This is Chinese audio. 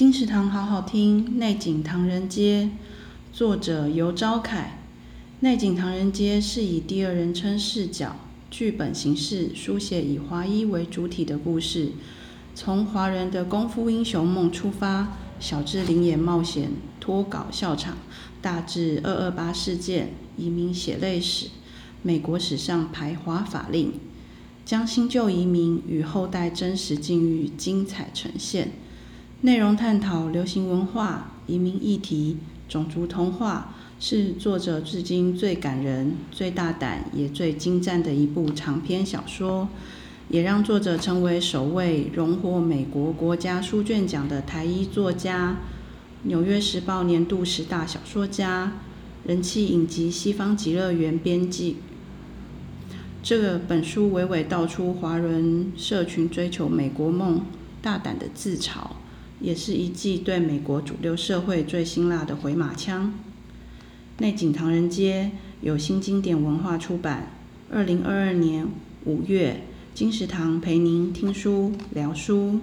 金石堂好好听，内景唐人街，作者游昭凯。内景唐人街是以第二人称视角、剧本形式书写以华医为主体的故事，从华人的功夫英雄梦出发，小至灵眼冒险、脱稿笑场，大至二二八事件、移民血泪史、美国史上排华法令，将新旧移民与后代真实境遇精彩呈现。内容探讨流行文化、移民议题、种族同化，是作者至今最感人、最大胆也最精湛的一部长篇小说，也让作者成为首位荣获美国国家书卷奖的台裔作家，《纽约时报》年度十大小说家，人气影集《西方极乐园》编辑。这个本书娓娓道出华人社群追求美国梦、大胆的自嘲。也是一记对美国主流社会最辛辣的回马枪。内景唐人街有新经典文化出版，二零二二年五月，金石堂陪您听书聊书。